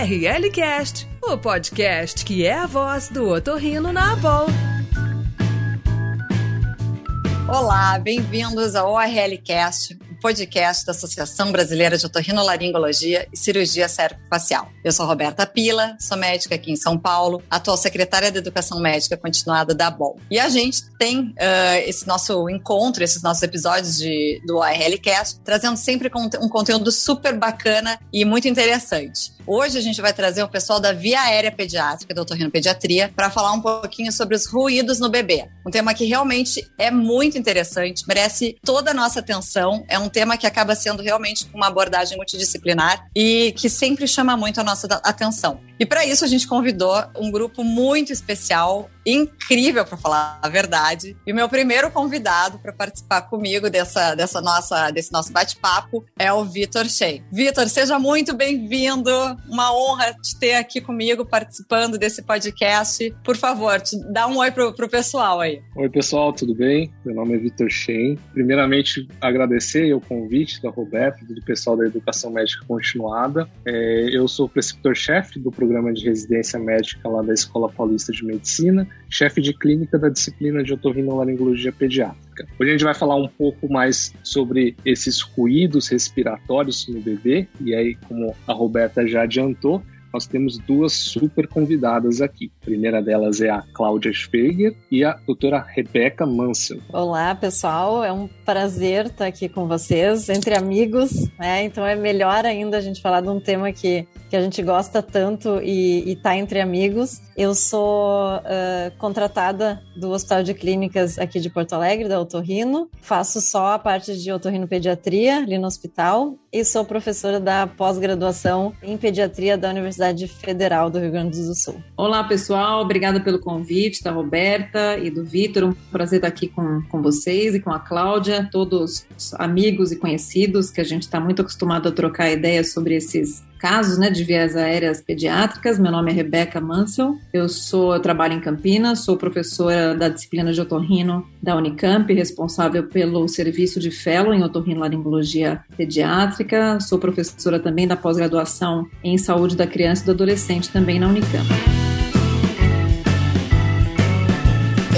ORLcast, o podcast que é a voz do otorrino na Abol. Olá, bem-vindos ao ORLcast, podcast da Associação Brasileira de Otorrinolaringologia e Cirurgia Cérvico-Facial. Eu sou Roberta Pila, sou médica aqui em São Paulo, atual secretária de Educação Médica Continuada da BOL. E a gente tem uh, esse nosso encontro, esses nossos episódios de, do ARLcast, trazendo sempre um conteúdo super bacana e muito interessante. Hoje a gente vai trazer o pessoal da Via Aérea Pediátrica, da Pediatria, para falar um pouquinho sobre os ruídos no bebê. Um tema que realmente é muito interessante, merece toda a nossa atenção. É um um tema que acaba sendo realmente uma abordagem multidisciplinar e que sempre chama muito a nossa atenção. E para isso a gente convidou um grupo muito especial, incrível para falar a verdade. E o meu primeiro convidado para participar comigo dessa, dessa nossa, desse nosso bate-papo é o Vitor Shea. Vitor, seja muito bem-vindo. Uma honra te ter aqui comigo participando desse podcast. Por favor, te dá um oi pro, pessoal aí. Oi, pessoal, tudo bem? Meu nome é Vitor Shea. Primeiramente, agradecer o convite da Roberta do pessoal da Educação Médica Continuada. É, eu sou preceptor-chefe do programa de residência médica lá da Escola Paulista de Medicina, chefe de clínica da disciplina de otorrinolaringologia pediátrica. Hoje a gente vai falar um pouco mais sobre esses ruídos respiratórios no bebê, e aí, como a Roberta já adiantou, nós temos duas super convidadas aqui. A primeira delas é a Cláudia Schweger e a doutora Rebeca Mansell. Olá, pessoal. É um prazer estar aqui com vocês, entre amigos, né? Então é melhor ainda a gente falar de um tema que, que a gente gosta tanto e está entre amigos. Eu sou uh, contratada do Hospital de Clínicas aqui de Porto Alegre, da Otorrino. Faço só a parte de otorrinopediatria ali no hospital e sou professora da pós-graduação em pediatria da Universidade Federal do Rio Grande do Sul. Olá, pessoal. Obrigada pelo convite da Roberta e do Vitor. Um prazer estar aqui com, com vocês e com a Cláudia, todos amigos e conhecidos que a gente está muito acostumado a trocar ideias sobre esses casos né, de vias aéreas pediátricas. Meu nome é Rebeca Mansell, eu sou eu trabalho em Campinas, sou professora da disciplina de otorrino da Unicamp, responsável pelo serviço de fellow em otorrinolaringologia pediátrica, sou professora também da pós-graduação em saúde da criança e do adolescente também na Unicamp.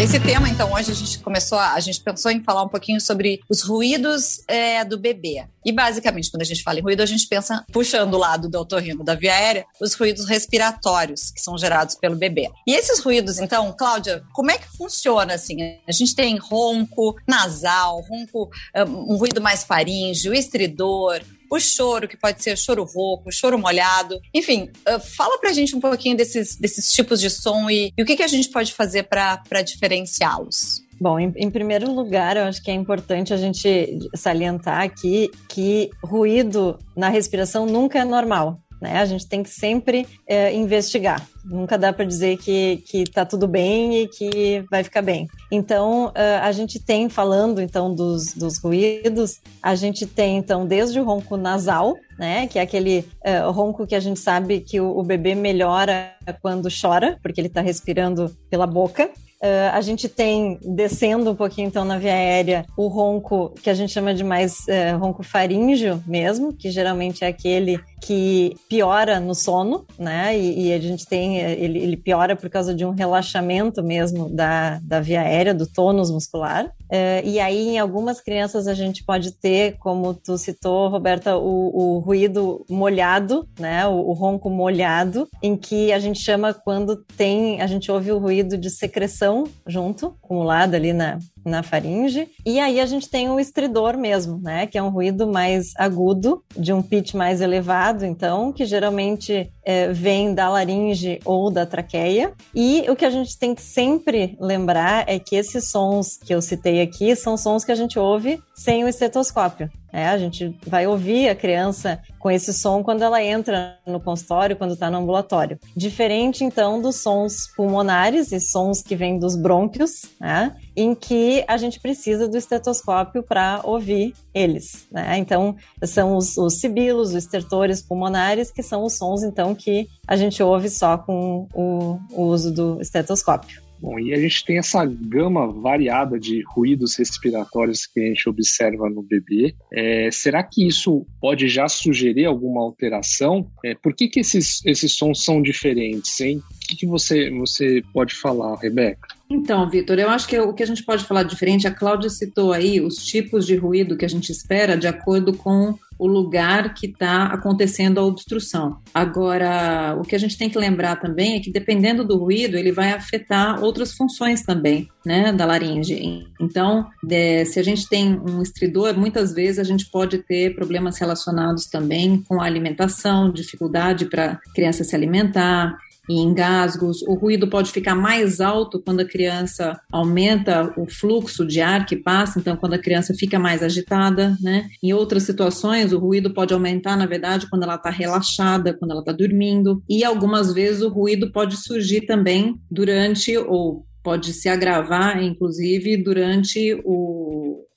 Esse tema, então, hoje a gente começou, a, a gente pensou em falar um pouquinho sobre os ruídos é, do bebê. E basicamente, quando a gente fala em ruído, a gente pensa, puxando o lado do otorrino da via aérea, os ruídos respiratórios que são gerados pelo bebê. E esses ruídos, então, Cláudia, como é que funciona assim? A gente tem ronco nasal, ronco, um ruído mais faríngeo, estridor, o choro, que pode ser choro rouco, choro molhado. Enfim, uh, fala pra gente um pouquinho desses, desses tipos de som e, e o que, que a gente pode fazer para diferenciá-los. Bom, em, em, primeiro lugar, eu acho que é importante a gente salientar aqui que ruído na respiração nunca é normal. Né? A gente tem que sempre é, investigar. Nunca dá para dizer que, que tá tudo bem e que vai ficar bem. Então, uh, a gente tem, falando então dos, dos ruídos, a gente tem então desde o ronco nasal, né, que é aquele uh, ronco que a gente sabe que o, o bebê melhora quando chora, porque ele está respirando pela boca. Uh, a gente tem, descendo um pouquinho então na via aérea, o ronco que a gente chama de mais uh, ronco faríngeo mesmo, que geralmente é aquele que piora no sono, né? E, e a gente tem, ele, ele, piora por causa de um relaxamento mesmo da, da via aérea, do tônus muscular. Uh, e aí, em algumas crianças, a gente pode ter, como tu citou, Roberta, o, o ruído molhado, né? O, o ronco molhado, em que a gente chama quando tem, a gente ouve o ruído de secreção junto, acumulado ali na, na faringe. E aí a gente tem o estridor mesmo, né? Que é um ruído mais agudo, de um pitch mais elevado, então, que geralmente é, vem da laringe ou da traqueia. E o que a gente tem que sempre lembrar é que esses sons que eu citei aqui são sons que a gente ouve sem o estetoscópio. É, a gente vai ouvir a criança com esse som quando ela entra no consultório, quando está no ambulatório. Diferente, então, dos sons pulmonares e sons que vêm dos brônquios, né? em que a gente precisa do estetoscópio para ouvir eles. Né? Então, são os, os sibilos, os estertores pulmonares, que são os sons, então, que a gente ouve só com o, o uso do estetoscópio. Bom, e a gente tem essa gama variada de ruídos respiratórios que a gente observa no bebê. É, será que isso pode já sugerir alguma alteração? É, por que, que esses, esses sons são diferentes, hein? O que, que você, você pode falar, Rebeca? Então, Vitor, eu acho que o que a gente pode falar diferente, a Cláudia citou aí os tipos de ruído que a gente espera de acordo com o lugar que está acontecendo a obstrução. Agora, o que a gente tem que lembrar também é que dependendo do ruído, ele vai afetar outras funções também, né, da laringe. Então, de, se a gente tem um estridor, muitas vezes a gente pode ter problemas relacionados também com a alimentação, dificuldade para criança se alimentar, e engasgos. O ruído pode ficar mais alto quando a criança aumenta o fluxo de ar que passa, então quando a criança fica mais agitada, né? Em outras situações, o ruído pode aumentar, na verdade, quando ela está relaxada, quando ela está dormindo. E algumas vezes o ruído pode surgir também durante ou pode se agravar, inclusive, durante o,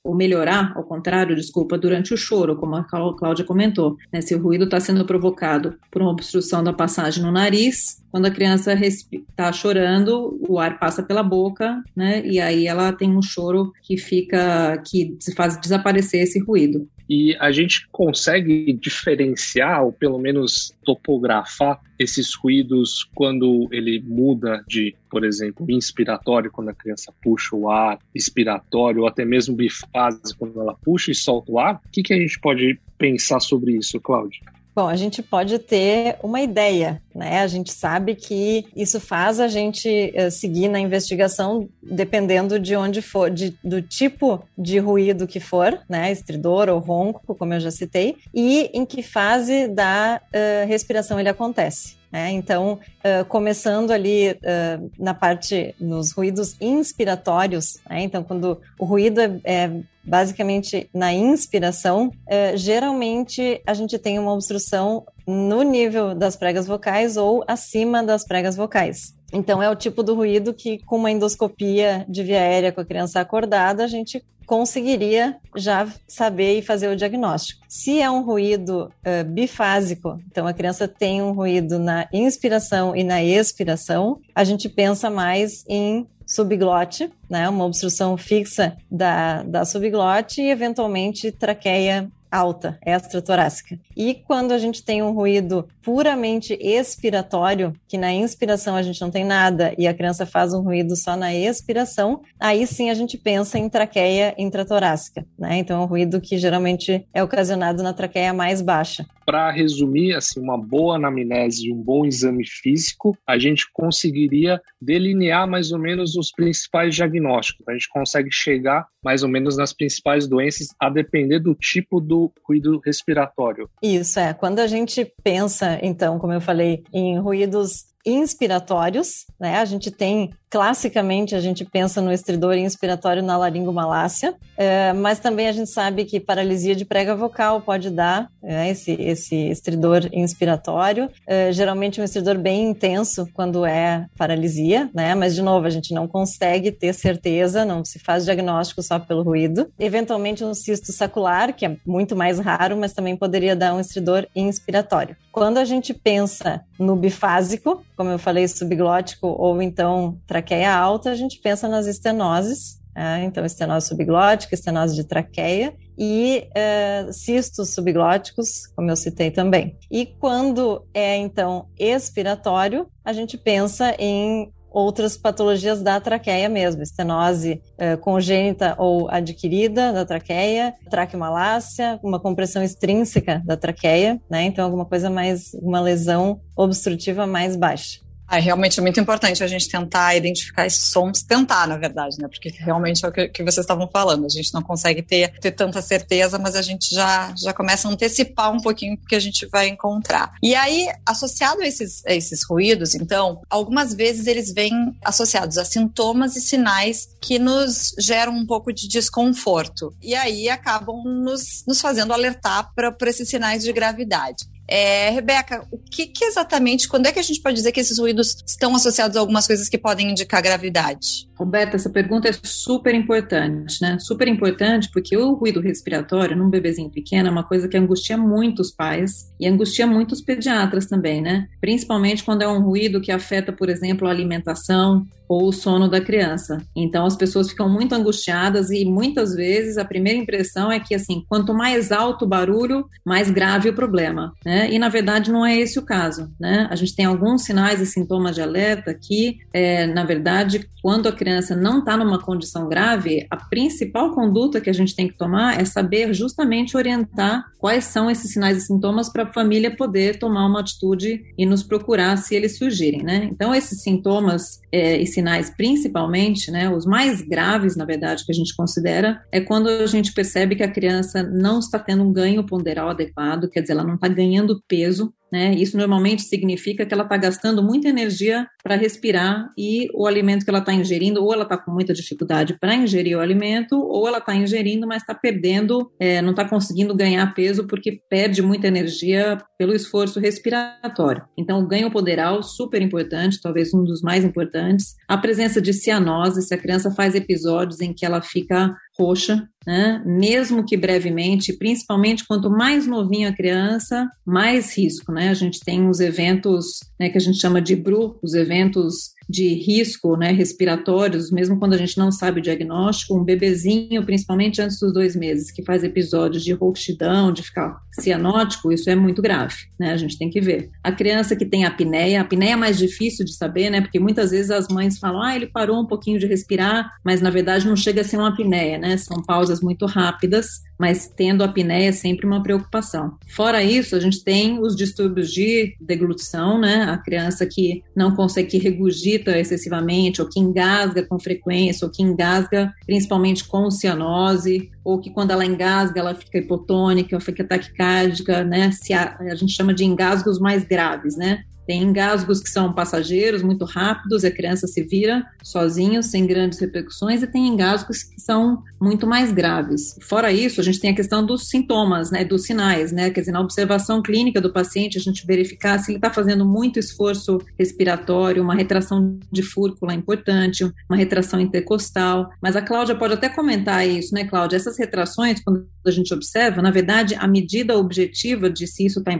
ou melhorar, ao contrário, desculpa, durante o choro, como a Cláudia comentou. Né? Se o ruído está sendo provocado por uma obstrução da passagem no nariz, quando a criança está chorando, o ar passa pela boca, né? E aí ela tem um choro que fica, que faz desaparecer esse ruído. E a gente consegue diferenciar, ou pelo menos topografar, esses ruídos quando ele muda de, por exemplo, inspiratório, quando a criança puxa o ar, expiratório, ou até mesmo bifase, quando ela puxa e solta o ar. O que, que a gente pode pensar sobre isso, Cláudia? Bom, a gente pode ter uma ideia, né? A gente sabe que isso faz a gente uh, seguir na investigação dependendo de onde for, de, do tipo de ruído que for, né? Estridor ou ronco, como eu já citei, e em que fase da uh, respiração ele acontece. Né? Então, uh, começando ali uh, na parte, nos ruídos inspiratórios, né? então, quando o ruído é, é basicamente na inspiração, uh, geralmente a gente tem uma obstrução no nível das pregas vocais ou acima das pregas vocais. Então, é o tipo do ruído que, com uma endoscopia de via aérea com a criança acordada, a gente conseguiria já saber e fazer o diagnóstico. Se é um ruído uh, bifásico, então a criança tem um ruído na inspiração e na expiração, a gente pensa mais em subglote, né, uma obstrução fixa da, da subglote e eventualmente traqueia alta, extratorácica. E quando a gente tem um ruído puramente expiratório, que na inspiração a gente não tem nada e a criança faz um ruído só na expiração, aí sim a gente pensa em traqueia intratorácica, né? Então é um ruído que geralmente é ocasionado na traqueia mais baixa. Para resumir, assim, uma boa anamnese e um bom exame físico, a gente conseguiria delinear mais ou menos os principais diagnósticos. A gente consegue chegar mais ou menos nas principais doenças, a depender do tipo do ruído respiratório. Isso é. Quando a gente pensa, então, como eu falei, em ruídos inspiratórios, né? A gente tem classicamente a gente pensa no estridor inspiratório na laringomalácia, é, mas também a gente sabe que paralisia de prega vocal pode dar é, esse, esse estridor inspiratório, é, geralmente um estridor bem intenso quando é paralisia, né? Mas de novo a gente não consegue ter certeza, não se faz diagnóstico só pelo ruído. Eventualmente um cisto sacular, que é muito mais raro, mas também poderia dar um estridor inspiratório. Quando a gente pensa no bifásico, como eu falei, subglótico ou então traqueia alta, a gente pensa nas estenoses, é, então estenose subglótica, estenose de traqueia e é, cistos subglóticos, como eu citei também. E quando é então expiratório, a gente pensa em outras patologias da traqueia mesmo, estenose uh, congênita ou adquirida da traqueia, traqueomalácia, uma compressão extrínseca da traqueia, né? Então alguma coisa mais, uma lesão obstrutiva mais baixa. É realmente é muito importante a gente tentar identificar esses sons, tentar, na verdade, né? Porque realmente é o que, que vocês estavam falando. A gente não consegue ter, ter tanta certeza, mas a gente já, já começa a antecipar um pouquinho o que a gente vai encontrar. E aí, associado a esses, a esses ruídos, então, algumas vezes eles vêm associados a sintomas e sinais que nos geram um pouco de desconforto. E aí acabam nos, nos fazendo alertar para esses sinais de gravidade. É, Rebeca, o que, que, exatamente, quando é que a gente pode dizer que esses ruídos estão associados a algumas coisas que podem indicar gravidade? Roberta, essa pergunta é super importante, né? Super importante porque o ruído respiratório num bebezinho pequeno é uma coisa que angustia muito os pais e angustia muito os pediatras também, né? Principalmente quando é um ruído que afeta, por exemplo, a alimentação, ou o sono da criança. Então as pessoas ficam muito angustiadas e muitas vezes a primeira impressão é que assim, quanto mais alto o barulho, mais grave o problema, né? E na verdade não é esse o caso, né? A gente tem alguns sinais e sintomas de alerta que, é, na verdade, quando a criança não está numa condição grave, a principal conduta que a gente tem que tomar é saber justamente orientar quais são esses sinais e sintomas para a família poder tomar uma atitude e nos procurar se eles surgirem, né? Então esses sintomas é, e sinais, principalmente, né, os mais graves, na verdade, que a gente considera, é quando a gente percebe que a criança não está tendo um ganho ponderal adequado, quer dizer, ela não está ganhando peso né? Isso normalmente significa que ela está gastando muita energia para respirar e o alimento que ela está ingerindo, ou ela está com muita dificuldade para ingerir o alimento, ou ela está ingerindo, mas está perdendo, é, não está conseguindo ganhar peso porque perde muita energia pelo esforço respiratório. Então, o ganho poderal, super importante, talvez um dos mais importantes. A presença de cianose, se a criança faz episódios em que ela fica roxa, né? mesmo que brevemente, principalmente quanto mais novinha a criança, mais risco. Né? A gente tem os eventos né, que a gente chama de BRU, os eventos de risco né, respiratórios, mesmo quando a gente não sabe o diagnóstico, um bebezinho, principalmente antes dos dois meses, que faz episódios de rouxidão, de ficar cianótico, isso é muito grave, né? A gente tem que ver. A criança que tem apneia, a apneia é mais difícil de saber, né? Porque muitas vezes as mães falam, ah, ele parou um pouquinho de respirar, mas na verdade não chega a ser uma apneia, né? São pausas muito rápidas, mas tendo a apneia é sempre uma preocupação. Fora isso, a gente tem os distúrbios de deglutição, né? A criança que não consegue regurgita excessivamente, ou que engasga com frequência, ou que engasga principalmente com cianose, ou que quando ela engasga ela fica hipotônica, ou fica taquicárdica, né? Se a, a gente chama de engasgos mais graves, né? Tem engasgos que são passageiros, muito rápidos, a criança se vira sozinho, sem grandes repercussões, e tem engasgos que são muito mais graves. Fora isso, a gente tem a questão dos sintomas, né, dos sinais, né, quer dizer, na observação clínica do paciente, a gente verificar se ele está fazendo muito esforço respiratório, uma retração de fúrcula importante, uma retração intercostal, mas a Cláudia pode até comentar isso, né, Cláudia? Essas retrações, quando a gente observa, na verdade, a medida objetiva de se isso está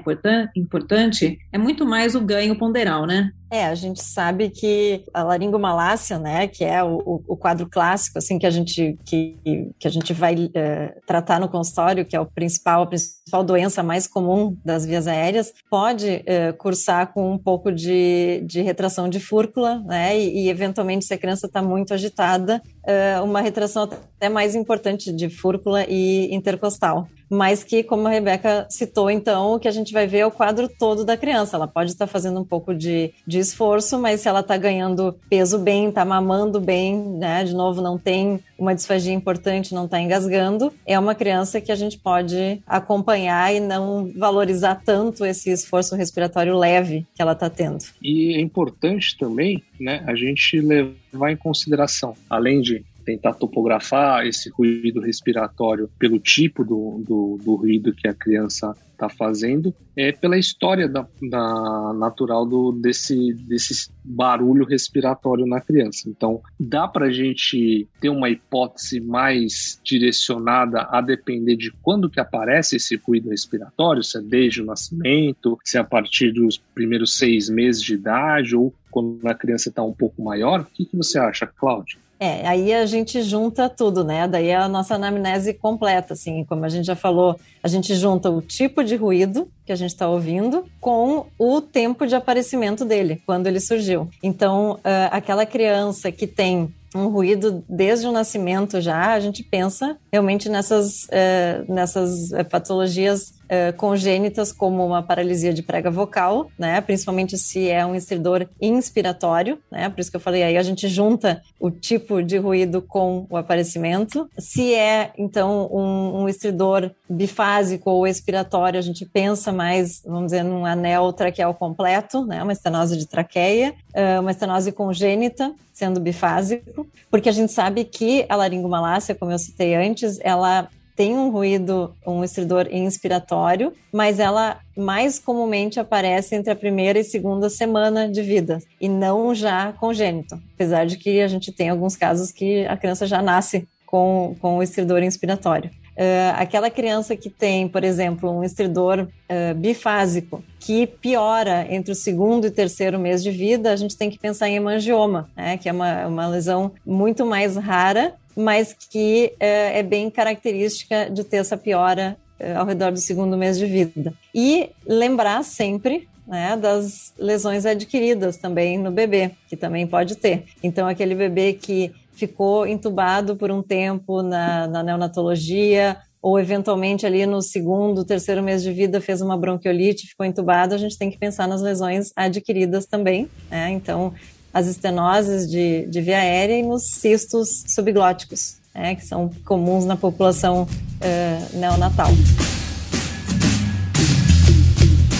importante é muito mais o ganho ponderal, né? É, a gente sabe que a laringomalácia, né, que é o, o quadro clássico, assim, que a gente, que, que a gente vai é, tratar no consultório, que é o principal, a principal doença mais comum das vias aéreas, pode é, cursar com um pouco de, de retração de fúrcula, né, e, e eventualmente, se a criança está muito agitada, é, uma retração até mais importante de fúrcula e intercostal mas que, como a Rebeca citou, então, o que a gente vai ver é o quadro todo da criança. Ela pode estar fazendo um pouco de, de esforço, mas se ela está ganhando peso bem, está mamando bem, né? De novo, não tem uma disfagia importante, não está engasgando, é uma criança que a gente pode acompanhar e não valorizar tanto esse esforço respiratório leve que ela está tendo. E é importante também, né, a gente levar em consideração, além de tentar topografar esse ruído respiratório pelo tipo do, do, do ruído que a criança está fazendo, é pela história da, da natural do, desse, desse barulho respiratório na criança. Então, dá para a gente ter uma hipótese mais direcionada a depender de quando que aparece esse ruído respiratório, se é desde o nascimento, se é a partir dos primeiros seis meses de idade ou quando a criança está um pouco maior. O que, que você acha, Cláudia? É, aí a gente junta tudo, né? Daí é a nossa anamnese completa, assim, como a gente já falou, a gente junta o tipo de ruído que a gente está ouvindo com o tempo de aparecimento dele, quando ele surgiu. Então, uh, aquela criança que tem um ruído desde o nascimento já, a gente pensa realmente nessas, uh, nessas patologias uh, congênitas como uma paralisia de prega vocal, né? Principalmente se é um estridor inspiratório, né? Por isso que eu falei aí a gente junta o tipo de ruído com o aparecimento. Se é então um, um estridor bifásico ou expiratório, a gente pensa mais, vamos dizer, num anel traqueal completo, né? Uma estenose de traqueia, uh, uma estenose congênita, sendo bifásico, porque a gente sabe que a laringomalácia, como eu citei antes, ela tem um ruído, um estridor inspiratório, mas ela mais comumente aparece entre a primeira e segunda semana de vida e não já congênito. Apesar de que a gente tem alguns casos que a criança já nasce com, com o estridor inspiratório. Uh, aquela criança que tem, por exemplo, um estridor uh, bifásico, que piora entre o segundo e terceiro mês de vida, a gente tem que pensar em hemangioma, né, que é uma, uma lesão muito mais rara, mas que uh, é bem característica de ter essa piora ao redor do segundo mês de vida. E lembrar sempre né, das lesões adquiridas também no bebê, que também pode ter. Então, aquele bebê que ficou entubado por um tempo na, na neonatologia, ou eventualmente ali no segundo, terceiro mês de vida fez uma bronquiolite, ficou entubado, a gente tem que pensar nas lesões adquiridas também. Né? Então, as estenoses de, de via aérea e nos cistos subglóticos, né? que são comuns na população uh, neonatal.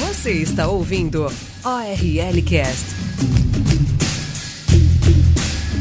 Você está ouvindo ORL Cast.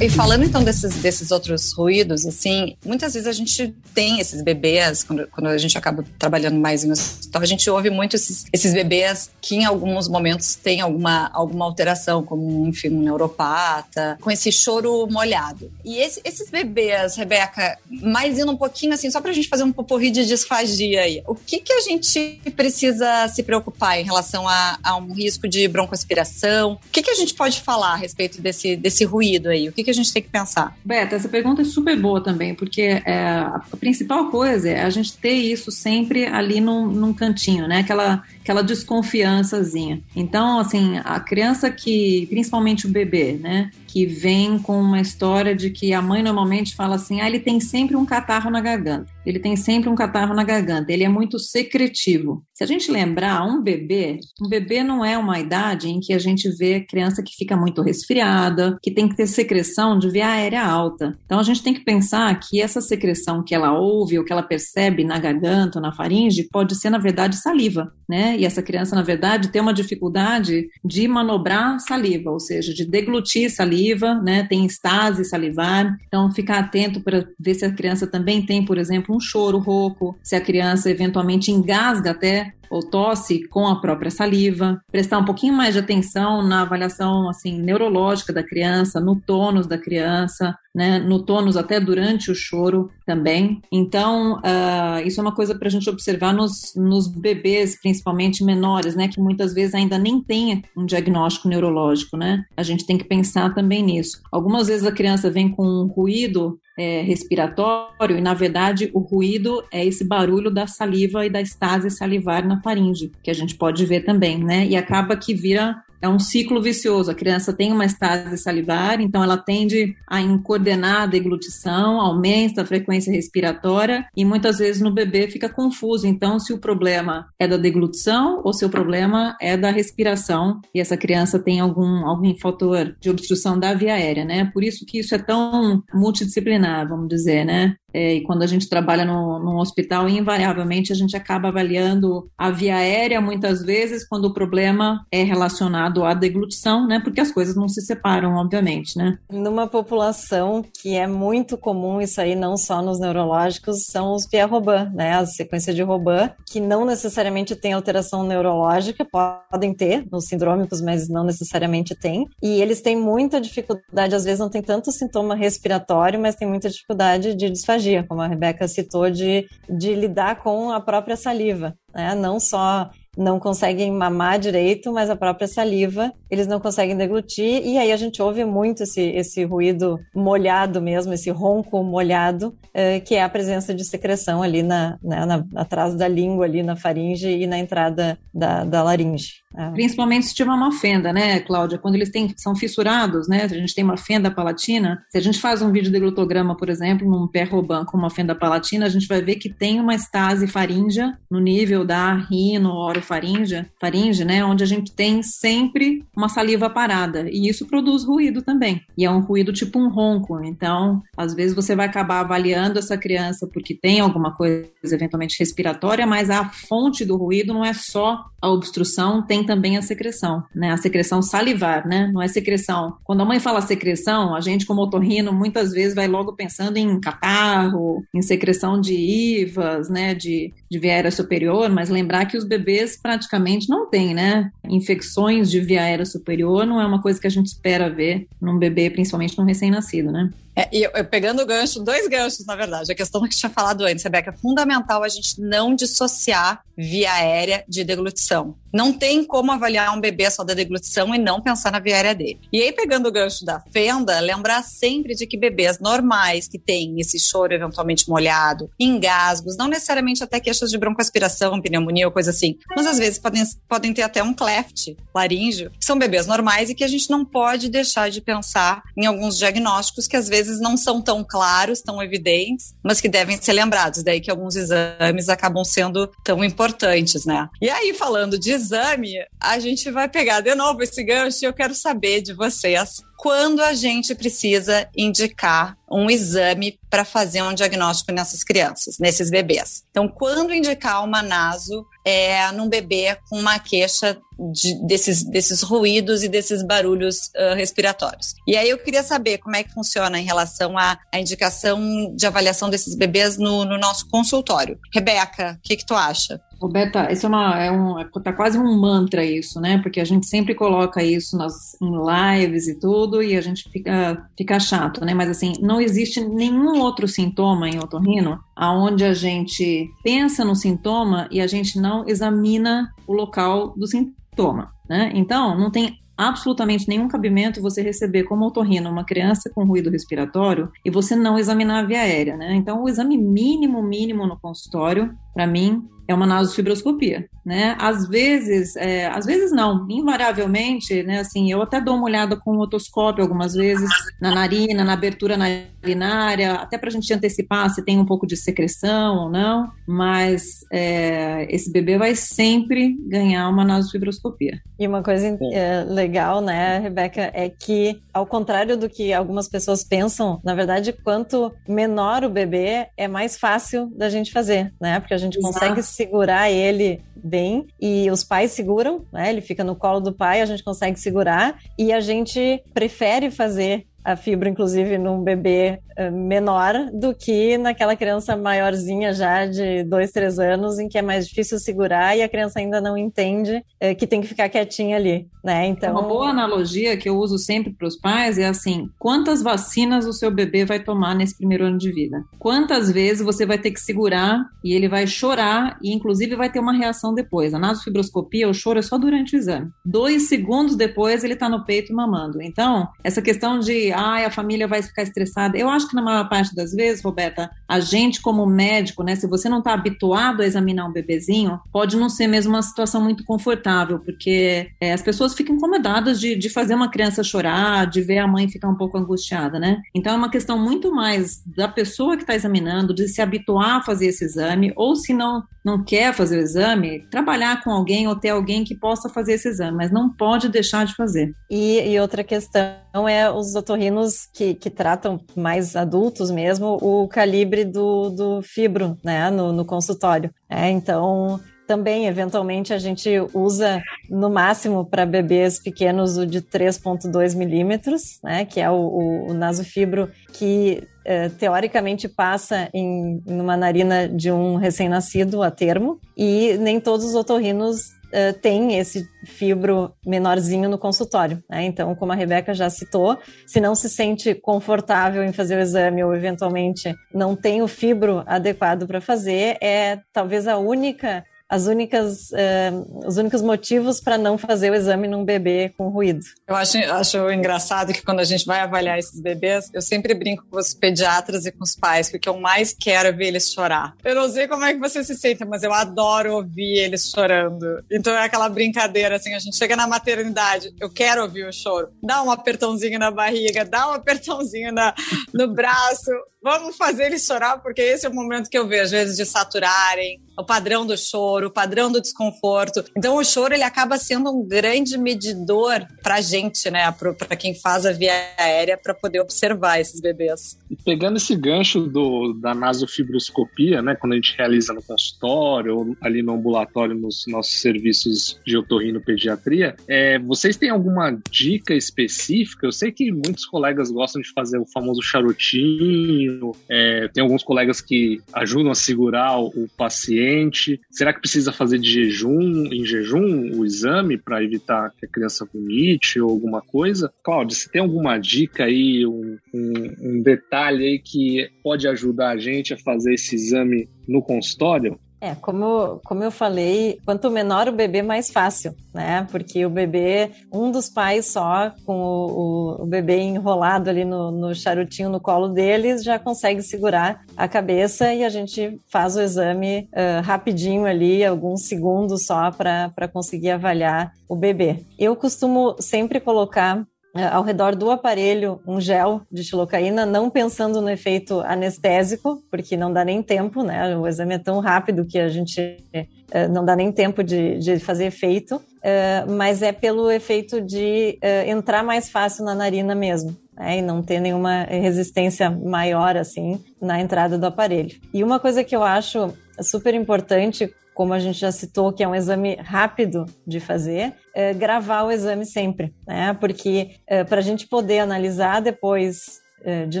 E falando então desses, desses outros ruídos, assim, muitas vezes a gente tem esses bebês, quando, quando a gente acaba trabalhando mais em hospital, a gente ouve muito esses, esses bebês que em alguns momentos têm alguma, alguma alteração, como, enfim, um neuropata, com esse choro molhado. E esse, esses bebês, Rebeca, mais indo um pouquinho assim, só pra gente fazer um poporri de disfagia aí, o que que a gente precisa se preocupar em relação a, a um risco de broncoaspiração? O que que a gente pode falar a respeito desse, desse ruído aí? O que que a gente tem que pensar? Beta, essa pergunta é super boa também, porque é, a principal coisa é a gente ter isso sempre ali num, num cantinho, né? Aquela, aquela desconfiançazinha. Então, assim, a criança que, principalmente o bebê, né? Que vem com uma história de que a mãe normalmente fala assim: ah, ele tem sempre um catarro na garganta. Ele tem sempre um catarro na garganta. Ele é muito secretivo. Se a gente lembrar, um bebê, um bebê não é uma idade em que a gente vê criança que fica muito resfriada, que tem que ter secreção de via aérea alta. Então a gente tem que pensar que essa secreção que ela ouve ou que ela percebe na garganta ou na faringe pode ser, na verdade, saliva, né? E essa criança, na verdade, tem uma dificuldade de manobrar saliva, ou seja, de deglutir saliva saliva, né? Tem estase salivar. Então, ficar atento para ver se a criança também tem, por exemplo, um choro rouco, se a criança eventualmente engasga até ou tosse com a própria saliva, prestar um pouquinho mais de atenção na avaliação assim neurológica da criança, no tônus da criança, né, no tônus até durante o choro também. Então, uh, isso é uma coisa para a gente observar nos, nos bebês, principalmente menores, né, que muitas vezes ainda nem tem um diagnóstico neurológico, né? A gente tem que pensar também nisso. Algumas vezes a criança vem com um ruído é, respiratório, e na verdade o ruído é esse barulho da saliva e da estase salivar na faringe, que a gente pode ver também, né? E acaba que vira é um ciclo vicioso. A criança tem uma estase salivar, então ela tende a incoordenar a deglutição, aumenta a frequência respiratória e muitas vezes no bebê fica confuso. Então, se o problema é da deglutição ou se o problema é da respiração e essa criança tem algum, algum fator de obstrução da via aérea, né? Por isso que isso é tão multidisciplinar, vamos dizer, né? É, e quando a gente trabalha no, num hospital, invariavelmente a gente acaba avaliando a via aérea muitas vezes quando o problema é relacionado à deglutição, né? Porque as coisas não se separam, obviamente, né? Numa população que é muito comum isso aí, não só nos neurológicos, são os Pierre-Robin, né? A sequência de Robin, que não necessariamente tem alteração neurológica, podem ter nos sindrômicos, mas não necessariamente tem. E eles têm muita dificuldade, às vezes não tem tanto sintoma respiratório, mas tem muita dificuldade de disfagia como a Rebeca citou, de, de lidar com a própria saliva, né? Não só não conseguem mamar direito, mas a própria saliva eles não conseguem deglutir, e aí a gente ouve muito esse, esse ruído molhado mesmo, esse ronco molhado, é, que é a presença de secreção ali na, né, na, atrás da língua, ali na faringe e na entrada da, da laringe. É. Principalmente se tiver uma fenda, né, Cláudia? Quando eles têm, são fissurados, né? Se a gente tem uma fenda palatina, se a gente faz um vídeo de glutograma, por exemplo, num pé roban com uma fenda palatina, a gente vai ver que tem uma estase faríngea no nível da rino, orofaringe, faringe, né? Onde a gente tem sempre uma saliva parada. E isso produz ruído também. E é um ruído tipo um ronco. Então, às vezes você vai acabar avaliando essa criança porque tem alguma coisa eventualmente respiratória, mas a fonte do ruído não é só a obstrução, tem também a secreção, né? A secreção salivar, né? Não é secreção. Quando a mãe fala secreção, a gente, como otorrino, muitas vezes vai logo pensando em catarro, em secreção de IVAs, né? De, de aérea superior, mas lembrar que os bebês praticamente não têm, né? Infecções de via aérea superior não é uma coisa que a gente espera ver num bebê, principalmente num recém-nascido, né? É, e eu, eu, pegando o gancho, dois ganchos, na verdade. A questão que eu tinha falado antes, Rebeca, é fundamental a gente não dissociar via aérea de deglutição. Não tem como avaliar um bebê só da deglutição e não pensar na via aérea dele. E aí, pegando o gancho da fenda, lembrar sempre de que bebês normais que têm esse choro eventualmente molhado, engasgos, não necessariamente até queixas de broncoaspiração, pneumonia ou coisa assim, mas às vezes podem, podem ter até um cleft laríngeo, são bebês normais e que a gente não pode deixar de pensar em alguns diagnósticos que às vezes não são tão claros, tão evidentes, mas que devem ser lembrados. Daí que alguns exames acabam sendo tão importantes, né? E aí, falando de exame, a gente vai pegar de novo esse gancho e eu quero saber de vocês quando a gente precisa indicar um exame para fazer um diagnóstico nessas crianças, nesses bebês. Então, quando indicar uma naso é num bebê com uma queixa de, desses, desses ruídos e desses barulhos uh, respiratórios. E aí eu queria saber como é que funciona em relação à, à indicação de avaliação desses bebês no, no nosso consultório. Rebeca, o que, que tu acha? Roberta, isso é uma, é um, tá quase um mantra isso, né? Porque a gente sempre coloca isso nas, em lives e tudo, e a gente fica, fica chato, né? Mas assim, não existe nenhum outro sintoma em otorrino aonde a gente pensa no sintoma e a gente não examina o local do sintoma, né? Então, não tem absolutamente nenhum cabimento você receber como otorrino uma criança com ruído respiratório e você não examinar a via aérea, né? Então, o exame mínimo, mínimo no consultório, para mim, é uma nasofibroscopia, né? Às vezes, é, às vezes não, invariavelmente, né? Assim, eu até dou uma olhada com o otoscópio algumas vezes na narina, na abertura narinária, até para a gente antecipar se tem um pouco de secreção ou não, mas é, esse bebê vai sempre ganhar uma nasofibroscopia. E uma coisa é, legal, né, Rebeca, é que, ao contrário do que algumas pessoas pensam, na verdade, quanto menor o bebê, é mais fácil da gente fazer, né? Porque a gente Exato. consegue segurar ele bem e os pais seguram, né? Ele fica no colo do pai, a gente consegue segurar e a gente prefere fazer a fibra, inclusive, num bebê uh, menor do que naquela criança maiorzinha já de dois, três anos, em que é mais difícil segurar e a criança ainda não entende uh, que tem que ficar quietinha ali, né? Então... Uma boa analogia que eu uso sempre para os pais é assim, quantas vacinas o seu bebê vai tomar nesse primeiro ano de vida? Quantas vezes você vai ter que segurar e ele vai chorar e, inclusive, vai ter uma reação depois? A nasofibroscopia, o choro é só durante o exame. Dois segundos depois, ele está no peito mamando. Então, essa questão de ai, a família vai ficar estressada. Eu acho que na maior parte das vezes, Roberta, a gente como médico, né, se você não está habituado a examinar um bebezinho, pode não ser mesmo uma situação muito confortável, porque é, as pessoas ficam incomodadas de, de fazer uma criança chorar, de ver a mãe ficar um pouco angustiada, né? Então é uma questão muito mais da pessoa que está examinando, de se habituar a fazer esse exame, ou se não, não quer fazer o exame, trabalhar com alguém ou ter alguém que possa fazer esse exame, mas não pode deixar de fazer. E, e outra questão é os otorrinos que, que tratam mais adultos mesmo o calibre do, do fibro, né, no, no consultório. É, então, também, eventualmente, a gente usa no máximo para bebês pequenos o de 3,2 milímetros, né, que é o, o, o nasofibro que é, teoricamente passa em, em uma narina de um recém-nascido a termo, e nem todos os otorrinos uh, tem esse fibro menorzinho no consultório. Né? Então, como a Rebeca já citou, se não se sente confortável em fazer o exame ou eventualmente não tem o fibro adequado para fazer, é talvez a única as únicas, uh, os únicos motivos para não fazer o exame num bebê com ruído. Eu acho, acho engraçado que quando a gente vai avaliar esses bebês, eu sempre brinco com os pediatras e com os pais, que o que eu mais quero é ver eles chorar. Eu não sei como é que você se sente, mas eu adoro ouvir eles chorando. Então é aquela brincadeira, assim, a gente chega na maternidade, eu quero ouvir o choro. Dá um apertãozinho na barriga, dá um apertãozinho na, no braço, vamos fazer ele chorar, porque esse é o momento que eu vejo, às vezes, de saturarem, o padrão do choro, o padrão do desconforto. Então, o choro ele acaba sendo um grande medidor para gente, né? Para quem faz a via aérea, para poder observar esses bebês. E pegando esse gancho do, da nasofibroscopia, né? Quando a gente realiza no consultório ou ali no ambulatório, nos nossos serviços de otorrinopediatria, é, vocês têm alguma dica específica? Eu sei que muitos colegas gostam de fazer o famoso charutinho, é, tem alguns colegas que ajudam a segurar o, o paciente? Será que precisa fazer de jejum, em jejum, o exame para evitar que a criança vomite ou alguma coisa? Cláudia, você tem alguma dica aí, um, um, um detalhe aí que pode ajudar a gente a fazer esse exame no consultório? É, como, como eu falei, quanto menor o bebê, mais fácil, né? Porque o bebê, um dos pais só, com o, o, o bebê enrolado ali no, no, charutinho no colo deles, já consegue segurar a cabeça e a gente faz o exame uh, rapidinho ali, alguns segundos só, para conseguir avaliar o bebê. Eu costumo sempre colocar ao redor do aparelho um gel de xilocaína, não pensando no efeito anestésico, porque não dá nem tempo, né? O exame é tão rápido que a gente é, não dá nem tempo de, de fazer efeito, é, mas é pelo efeito de entrar mais fácil na narina mesmo. Né, e não ter nenhuma resistência maior assim na entrada do aparelho. E uma coisa que eu acho super importante como a gente já citou, que é um exame rápido de fazer, é gravar o exame sempre, né? Porque é, para a gente poder analisar depois é, de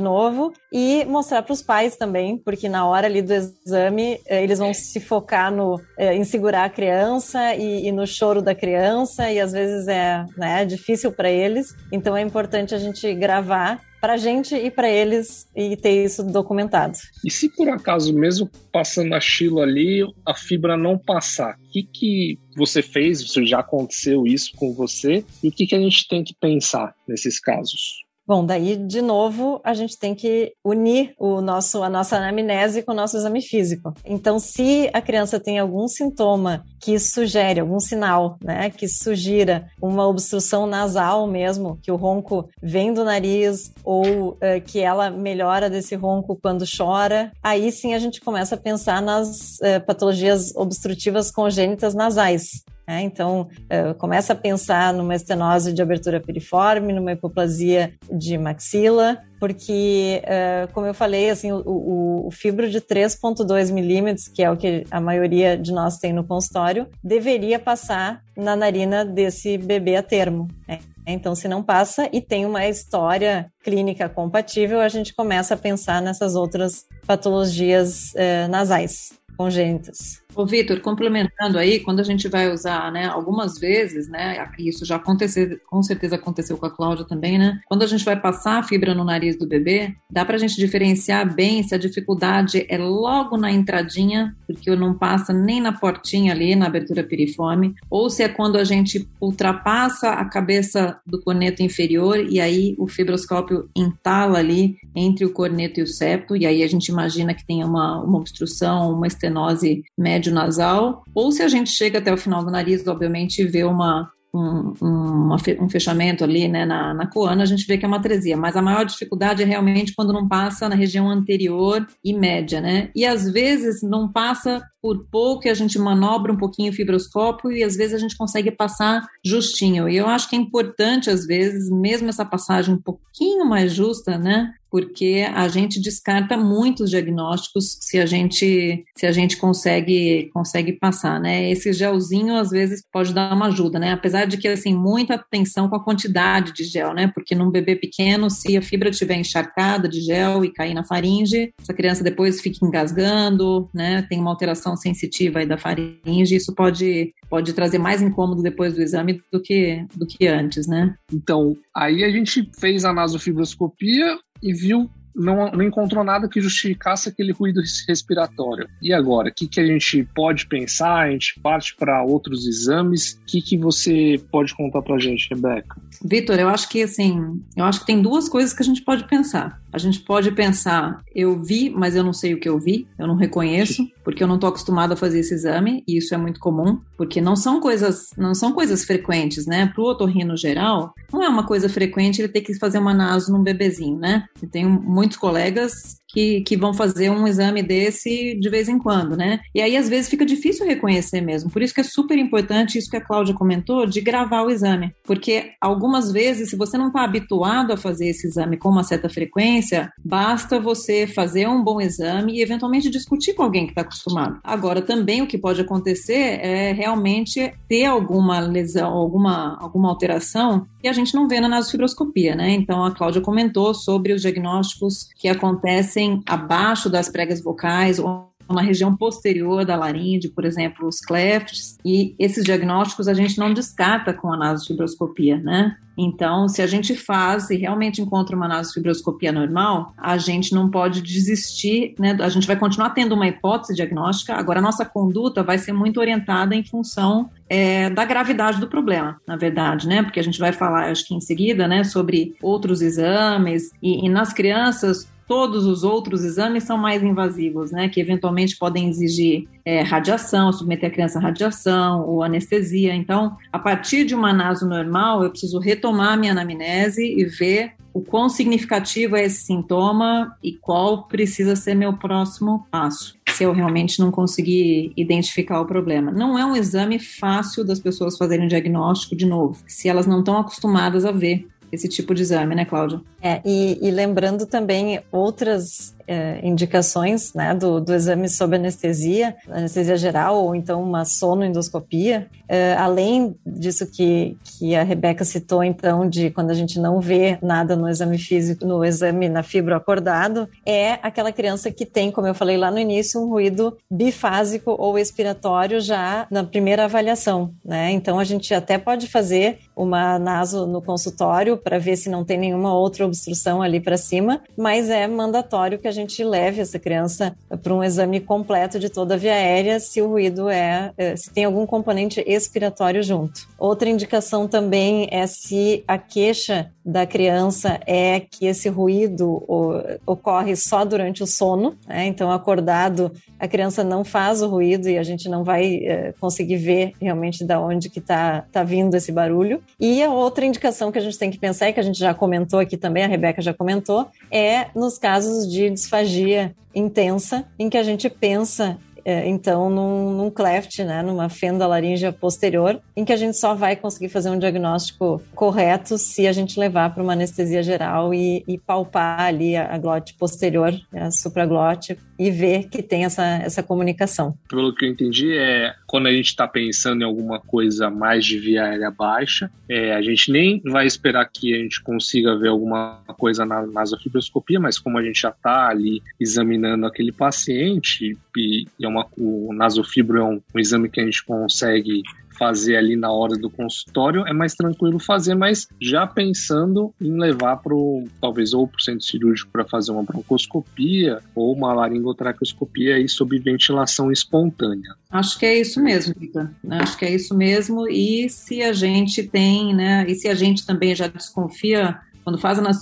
novo e mostrar para os pais também, porque na hora ali do exame é, eles vão se focar no é, em segurar a criança e, e, no choro da criança e às vezes é né, difícil para eles, então é importante a gente gravar para a gente e para eles e ter isso documentado. E se por acaso, mesmo passando a Chilo ali, a fibra não passar, o que, que você fez? Se já aconteceu isso com você? E o que, que a gente tem que pensar nesses casos? Bom, daí de novo a gente tem que unir o nosso, a nossa anamnese com o nosso exame físico. Então, se a criança tem algum sintoma que sugere, algum sinal, né, que sugira uma obstrução nasal mesmo, que o ronco vem do nariz ou uh, que ela melhora desse ronco quando chora, aí sim a gente começa a pensar nas uh, patologias obstrutivas congênitas nasais. É, então, uh, começa a pensar numa estenose de abertura piriforme, numa hipoplasia de maxila, porque, uh, como eu falei, assim, o, o, fibro de 3,2 milímetros, que é o que a maioria de nós tem no consultório, deveria passar na narina desse bebê a termo. Né? Então, se não passa e tem uma história clínica compatível, a gente começa a pensar nessas outras patologias uh, nasais congênitas. Ô, Vitor, complementando aí, quando a gente vai usar, né, algumas vezes, né, isso já aconteceu, com certeza aconteceu com a Cláudia também, né, quando a gente vai passar a fibra no nariz do bebê, dá pra gente diferenciar bem se a dificuldade é logo na entradinha, porque não passa nem na portinha ali, na abertura piriforme, ou se é quando a gente ultrapassa a cabeça do corneto inferior e aí o fibroscópio entala ali entre o corneto e o septo, e aí a gente imagina que tem uma, uma obstrução, uma estenose média médio nasal, ou se a gente chega até o final do nariz, obviamente, e vê uma, um, um, fechamento ali né, na, na coana, a gente vê que é uma atresia. Mas a maior dificuldade é realmente quando não passa na região anterior e média, né? E às vezes não passa por pouco, a gente manobra um pouquinho o fibroscópio e às vezes a gente consegue passar justinho. E eu acho que é importante, às vezes, mesmo essa passagem um pouquinho mais justa, né? porque a gente descarta muitos diagnósticos se a gente se a gente consegue consegue passar, né? Esse gelzinho às vezes pode dar uma ajuda, né? Apesar de que assim muita atenção com a quantidade de gel, né? Porque num bebê pequeno, se a fibra estiver encharcada de gel e cair na faringe, essa criança depois fica engasgando, né? Tem uma alteração sensitiva aí da faringe, isso pode pode trazer mais incômodo depois do exame do que do que antes, né? Então, aí a gente fez a nasofibroscopia e viu não, não, encontrou nada que justificasse aquele ruído respiratório. E agora, o que, que a gente pode pensar? A gente parte para outros exames. O que, que você pode contar para a gente, Rebeca? Vitor, eu acho que assim, eu acho que tem duas coisas que a gente pode pensar. A gente pode pensar, eu vi, mas eu não sei o que eu vi, eu não reconheço, porque eu não estou acostumado a fazer esse exame, e isso é muito comum, porque não são coisas, não são coisas frequentes, né? Para o otorrino geral, não é uma coisa frequente ele ter que fazer uma naso num bebezinho, né? Eu tenho muitos colegas que, que vão fazer um exame desse de vez em quando, né? E aí, às vezes, fica difícil reconhecer mesmo. Por isso que é super importante isso que a Cláudia comentou, de gravar o exame. Porque algumas vezes, se você não está habituado a fazer esse exame com uma certa frequência, basta você fazer um bom exame e eventualmente discutir com alguém que está acostumado. Agora, também o que pode acontecer é realmente ter alguma lesão, alguma, alguma alteração que a gente não vê na nasofibroscopia, né? Então, a Cláudia comentou sobre os diagnósticos que acontecem acontecem abaixo das pregas vocais ou na região posterior da laringe, por exemplo, os clefts, e esses diagnósticos a gente não descarta com a nasofibroscopia, né? Então, se a gente faz e realmente encontra uma nasofibroscopia normal, a gente não pode desistir, né? A gente vai continuar tendo uma hipótese diagnóstica, agora a nossa conduta vai ser muito orientada em função é, da gravidade do problema, na verdade, né? Porque a gente vai falar, acho que em seguida, né, sobre outros exames, e, e nas crianças, todos os outros exames são mais invasivos, né? Que eventualmente podem exigir é, radiação, submeter a criança a radiação ou anestesia. Então, a partir de uma naso normal, eu preciso retomar a minha anamnese e ver o quão significativo é esse sintoma e qual precisa ser meu próximo passo, se eu realmente não conseguir identificar o problema. Não é um exame fácil das pessoas fazerem diagnóstico de novo, se elas não estão acostumadas a ver esse tipo de exame, né, Cláudia? É, e, e lembrando também outras é, indicações né, do, do exame sob anestesia, anestesia geral ou então uma sonoendoscopia. É, além disso que, que a Rebeca citou, então, de quando a gente não vê nada no exame físico, no exame na fibro acordado, é aquela criança que tem, como eu falei lá no início, um ruído bifásico ou expiratório já na primeira avaliação. Né? Então, a gente até pode fazer uma naso no consultório para ver se não tem nenhuma outra obstrução ali para cima, mas é mandatório que a gente leve essa criança para um exame completo de toda a via aérea se o ruído é, é, se tem algum componente expiratório junto. Outra indicação também é se a queixa da criança é que esse ruído ocorre só durante o sono, né? então acordado a criança não faz o ruído e a gente não vai é, conseguir ver realmente da onde que está tá vindo esse barulho. E a outra indicação que a gente tem que pensar e que a gente já comentou aqui também, a Rebeca já comentou, é nos casos de disfagia intensa, em que a gente pensa então num, num cleft, né, numa fenda laríngea posterior, em que a gente só vai conseguir fazer um diagnóstico correto se a gente levar para uma anestesia geral e, e, palpar ali a, glote posterior, a supraglote, e ver que tem essa, essa comunicação. Pelo que eu entendi, é quando a gente está pensando em alguma coisa mais de via aérea baixa, é, a gente nem vai esperar que a gente consiga ver alguma coisa na nasofibroscopia, mas como a gente já está ali examinando aquele paciente e, e é uma, o nasofibro é um, um exame que a gente consegue fazer ali na hora do consultório, é mais tranquilo fazer, mas já pensando em levar para talvez ou para o centro cirúrgico para fazer uma broncoscopia ou uma laringotraqueoscopia aí sob ventilação espontânea. Acho que é isso mesmo, Rita. Acho que é isso mesmo. E se a gente tem, né? E se a gente também já desconfia quando faz a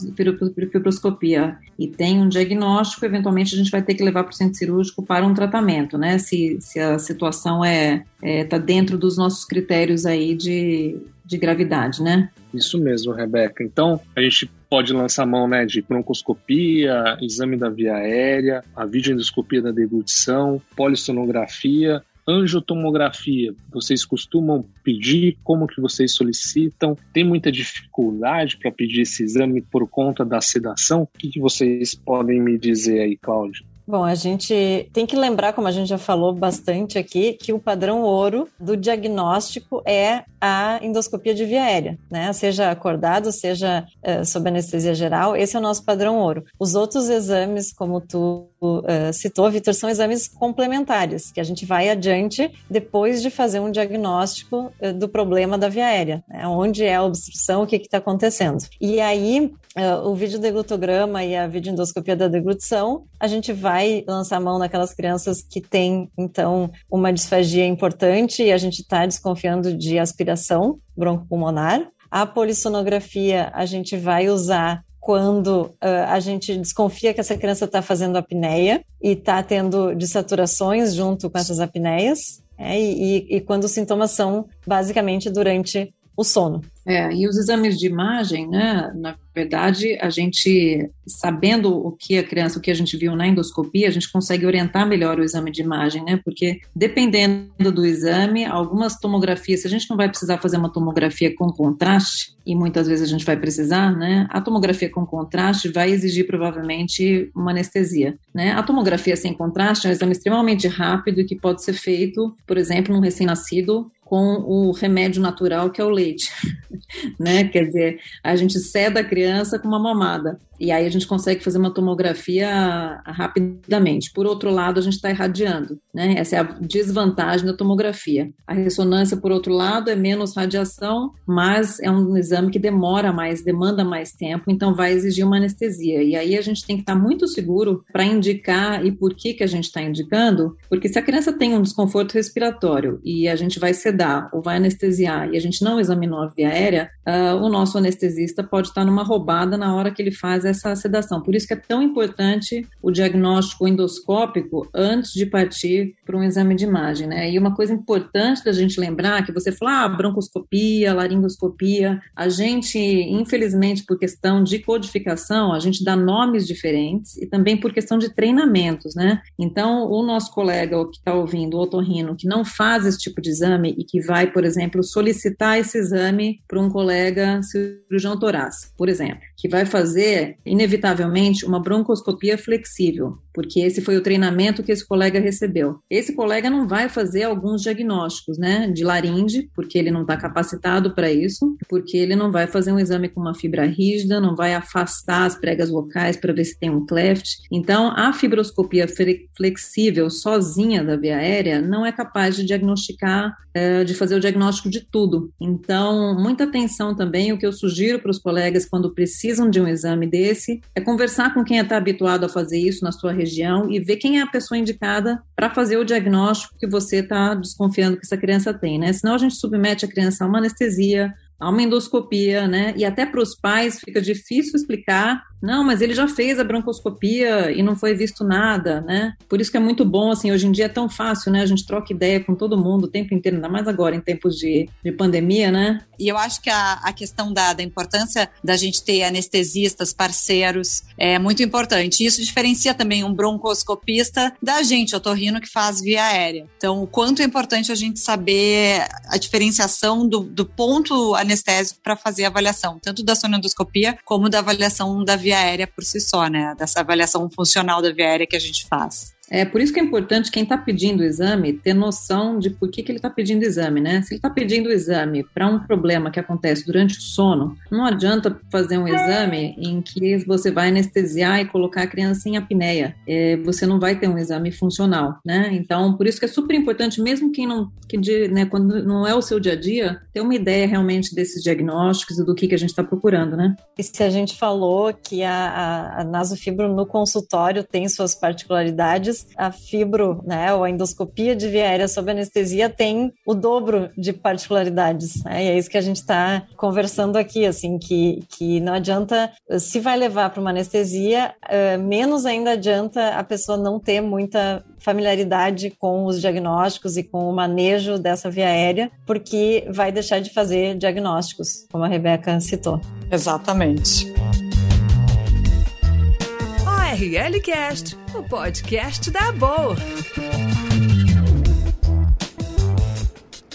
fibroscopia e tem um diagnóstico, eventualmente a gente vai ter que levar para o centro cirúrgico para um tratamento, né? Se, se a situação é está é, tá dentro dos nossos critérios aí de, de gravidade, né? Isso mesmo, Rebeca. Então, a gente pode lançar mão né, de broncoscopia, exame da via aérea, a videoendoscopia da deglutição, polissonografia, angiotomografia, vocês costumam pedir? Como que vocês solicitam? Tem muita dificuldade para pedir esse exame por conta da sedação? O que, que vocês podem me dizer aí, Cláudio? Bom, a gente tem que lembrar, como a gente já falou bastante aqui, que o padrão ouro do diagnóstico é a endoscopia de via aérea, né? Seja acordado, seja uh, sob anestesia geral, esse é o nosso padrão ouro. Os outros exames, como tu uh, citou, Vitor, são exames complementares, que a gente vai adiante depois de fazer um diagnóstico uh, do problema da via aérea, né? onde é a obstrução, o que está acontecendo. E aí, o vídeo deglutograma e a videoendoscopia da deglutição, a gente vai lançar mão naquelas crianças que têm, então, uma disfagia importante e a gente está desconfiando de aspiração broncopulmonar. A polissonografia a gente vai usar quando uh, a gente desconfia que essa criança está fazendo apneia e está tendo dessaturações junto com essas apneias, é, e, e, quando os sintomas são basicamente durante o sono. É, e os exames de imagem, né? Na verdade, a gente, sabendo o que a criança, o que a gente viu na endoscopia, a gente consegue orientar melhor o exame de imagem, né? Porque dependendo do exame, algumas tomografias, se a gente não vai precisar fazer uma tomografia com contraste, e muitas vezes a gente vai precisar, né? A tomografia com contraste vai exigir provavelmente uma anestesia, né? A tomografia sem contraste é um exame extremamente rápido e que pode ser feito, por exemplo, num recém-nascido com o remédio natural que é o leite, né? Quer dizer, a gente ceda a criança com uma mamada. E aí a gente consegue fazer uma tomografia rapidamente. Por outro lado, a gente está irradiando, né? Essa é a desvantagem da tomografia. A ressonância, por outro lado, é menos radiação, mas é um exame que demora mais, demanda mais tempo, então vai exigir uma anestesia. E aí a gente tem que estar tá muito seguro para indicar e por que que a gente está indicando, porque se a criança tem um desconforto respiratório e a gente vai sedar ou vai anestesiar e a gente não examinou a via aérea, uh, o nosso anestesista pode estar tá numa roubada na hora que ele faz essa sedação. Por isso que é tão importante o diagnóstico endoscópico antes de partir para um exame de imagem, né? E uma coisa importante da gente lembrar que você fala ah, broncoscopia, laringoscopia, a gente, infelizmente, por questão de codificação, a gente dá nomes diferentes e também por questão de treinamentos, né? Então, o nosso colega que está ouvindo, o otorrino, que não faz esse tipo de exame e que vai, por exemplo, solicitar esse exame para um colega cirurgião torácico, por exemplo, que vai fazer inevitavelmente uma broncoscopia flexível, porque esse foi o treinamento que esse colega recebeu. Esse colega não vai fazer alguns diagnósticos, né, de laringe, porque ele não está capacitado para isso, porque ele não vai fazer um exame com uma fibra rígida, não vai afastar as pregas vocais para ver se tem um cleft. Então, a fibroscopia flexível sozinha da via aérea não é capaz de diagnosticar, é, de fazer o diagnóstico de tudo. Então, muita atenção também. O que eu sugiro para os colegas quando precisam de um exame desse é conversar com quem está habituado a fazer isso na sua região e ver quem é a pessoa indicada para fazer o diagnóstico que você está desconfiando que essa criança tem, né? Senão a gente submete a criança a uma anestesia, a uma endoscopia, né? E até para os pais fica difícil explicar não, mas ele já fez a broncoscopia e não foi visto nada, né? Por isso que é muito bom, assim, hoje em dia é tão fácil, né? A gente troca ideia com todo mundo o tempo inteiro, ainda mais agora em tempos de, de pandemia, né? E eu acho que a, a questão da, da importância da gente ter anestesistas, parceiros, é muito importante. Isso diferencia também um broncoscopista da gente, otorrino, que faz via aérea. Então, o quanto é importante a gente saber a diferenciação do, do ponto anestésico para fazer a avaliação, tanto da sonendoscopia como da avaliação da via via aérea por si só, né? Dessa avaliação funcional da via aérea que a gente faz. É por isso que é importante quem está pedindo o exame ter noção de por que, que ele está pedindo o exame, né? Se ele está pedindo o exame para um problema que acontece durante o sono, não adianta fazer um exame em que você vai anestesiar e colocar a criança em apneia. É, você não vai ter um exame funcional, né? Então, por isso que é super importante, mesmo quem não, que de, né, quando não é o seu dia a dia, ter uma ideia realmente desses diagnósticos e do que, que a gente está procurando, né? E se a gente falou que a, a, a nasofibro no consultório tem suas particularidades, a fibro, né, ou a endoscopia de via aérea sob anestesia tem o dobro de particularidades. Né? E é isso que a gente está conversando aqui, assim, que, que não adianta, se vai levar para uma anestesia, uh, menos ainda adianta a pessoa não ter muita familiaridade com os diagnósticos e com o manejo dessa via aérea, porque vai deixar de fazer diagnósticos, como a Rebeca citou. Exatamente. RL Cast, o podcast da Boa.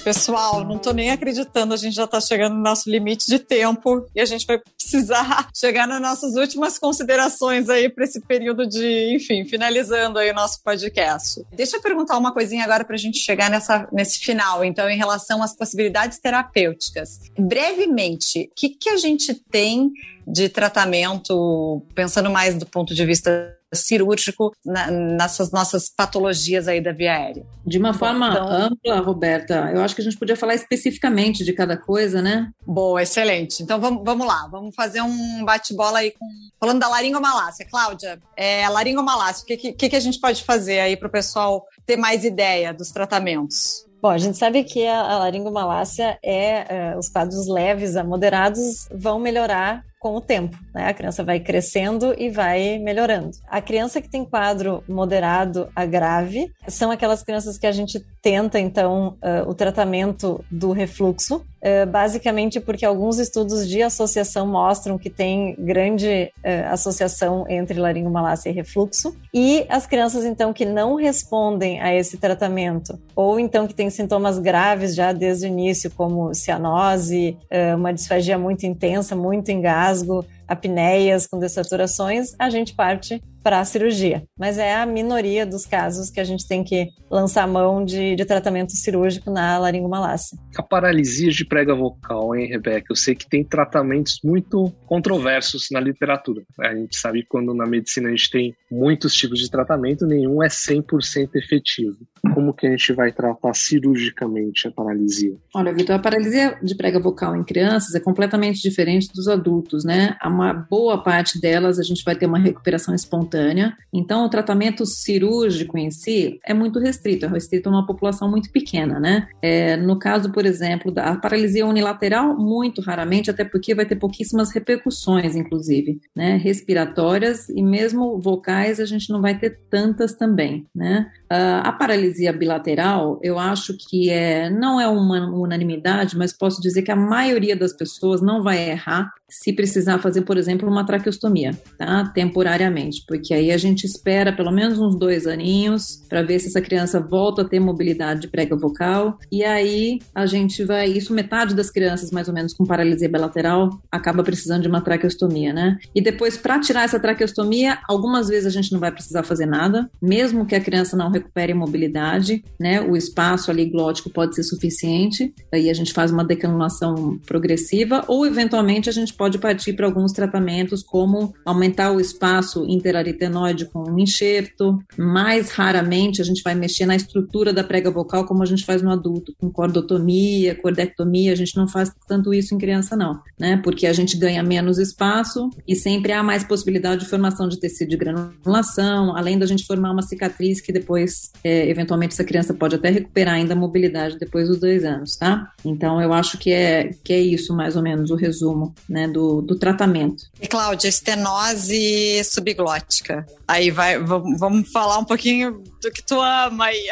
Pessoal, não tô nem acreditando, a gente já tá chegando no nosso limite de tempo e a gente vai precisar chegar nas nossas últimas considerações aí para esse período de, enfim, finalizando aí o nosso podcast. Deixa eu perguntar uma coisinha agora para a gente chegar nessa, nesse final, então, em relação às possibilidades terapêuticas. Brevemente, o que, que a gente tem de tratamento, pensando mais do ponto de vista cirúrgico na, nessas nossas patologias aí da via aérea. De uma forma então, ampla, Roberta, eu acho que a gente podia falar especificamente de cada coisa, né? Boa, excelente. Então vamos, vamos lá, vamos fazer um bate-bola aí com. Falando da laringomalácia. Cláudia, é, laringomalácia, o que, que, que a gente pode fazer aí para o pessoal ter mais ideia dos tratamentos? Bom, a gente sabe que a, laringomalácia é, é, os quadros leves a moderados vão melhorar com o tempo, né? A criança vai crescendo e vai melhorando. A criança que tem quadro moderado a grave são aquelas crianças que a gente tenta, então, uh, o tratamento do refluxo, basicamente porque alguns estudos de associação mostram que tem grande uh, associação entre laringomalácia e refluxo. E as crianças, então, que não respondem a esse tratamento, ou então que têm sintomas graves já desde o início, como cianose, uma disfagia muito intensa, muito engasgo, apneias com dessaturações, a gente parte para a cirurgia. Mas é a minoria dos casos que a gente tem que lançar mão de, de tratamento cirúrgico na laringomalácia. A paralisia de prega vocal, hein, Rebeca? Eu sei que tem tratamentos muito controversos na literatura. A gente sabe que quando na medicina a gente tem muitos tipos de tratamento, nenhum é 100% efetivo. Como que a gente vai tratar cirurgicamente a paralisia? Olha, Vitor, a paralisia de prega vocal em crianças é completamente diferente dos adultos, né? Uma boa parte delas a gente vai ter uma recuperação espontânea. Então, o tratamento cirúrgico em si é muito restrito, é restrito a uma população muito pequena, né? É, no caso, por exemplo, da paralisia unilateral, muito raramente, até porque vai ter pouquíssimas repercussões, inclusive, né? Respiratórias e mesmo vocais, a gente não vai ter tantas também, né? Uh, a paralisia bilateral, eu acho que é, não é uma unanimidade, mas posso dizer que a maioria das pessoas não vai errar se precisar fazer, por exemplo, uma traqueostomia, tá? Temporariamente, porque aí a gente espera pelo menos uns dois aninhos para ver se essa criança volta a ter mobilidade de prega vocal, e aí a gente vai, isso metade das crianças, mais ou menos, com paralisia bilateral, acaba precisando de uma traqueostomia, né? E depois, para tirar essa traqueostomia, algumas vezes a gente não vai precisar fazer nada, mesmo que a criança não recupere mobilidade, né? O espaço ali glótico pode ser suficiente, aí a gente faz uma decanulação progressiva, ou eventualmente a gente pode partir para alguns tratamentos, como aumentar o espaço interaritenoide com um enxerto. Mais raramente a gente vai mexer na estrutura da prega vocal, como a gente faz no adulto, com cordotomia, cordectomia. A gente não faz tanto isso em criança, não, né? Porque a gente ganha menos espaço e sempre há mais possibilidade de formação de tecido de granulação, além da gente formar uma cicatriz que depois, é, eventualmente, essa criança pode até recuperar ainda a mobilidade depois dos dois anos, tá? Então, eu acho que é, que é isso, mais ou menos, o resumo, né? Né, do, do tratamento. E Cláudia, estenose subglótica. Aí vai, vamos falar um pouquinho do que tu ama aí,